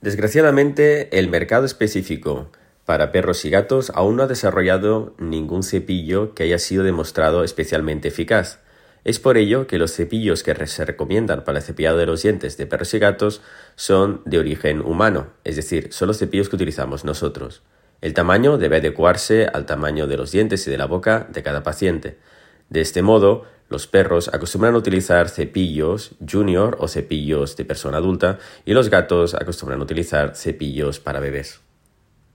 Desgraciadamente, el mercado específico para perros y gatos aún no ha desarrollado ningún cepillo que haya sido demostrado especialmente eficaz. Es por ello que los cepillos que se recomiendan para el cepillado de los dientes de perros y gatos son de origen humano, es decir, son los cepillos que utilizamos nosotros. El tamaño debe adecuarse al tamaño de los dientes y de la boca de cada paciente. De este modo, los perros acostumbran utilizar cepillos junior o cepillos de persona adulta y los gatos acostumbran utilizar cepillos para bebés.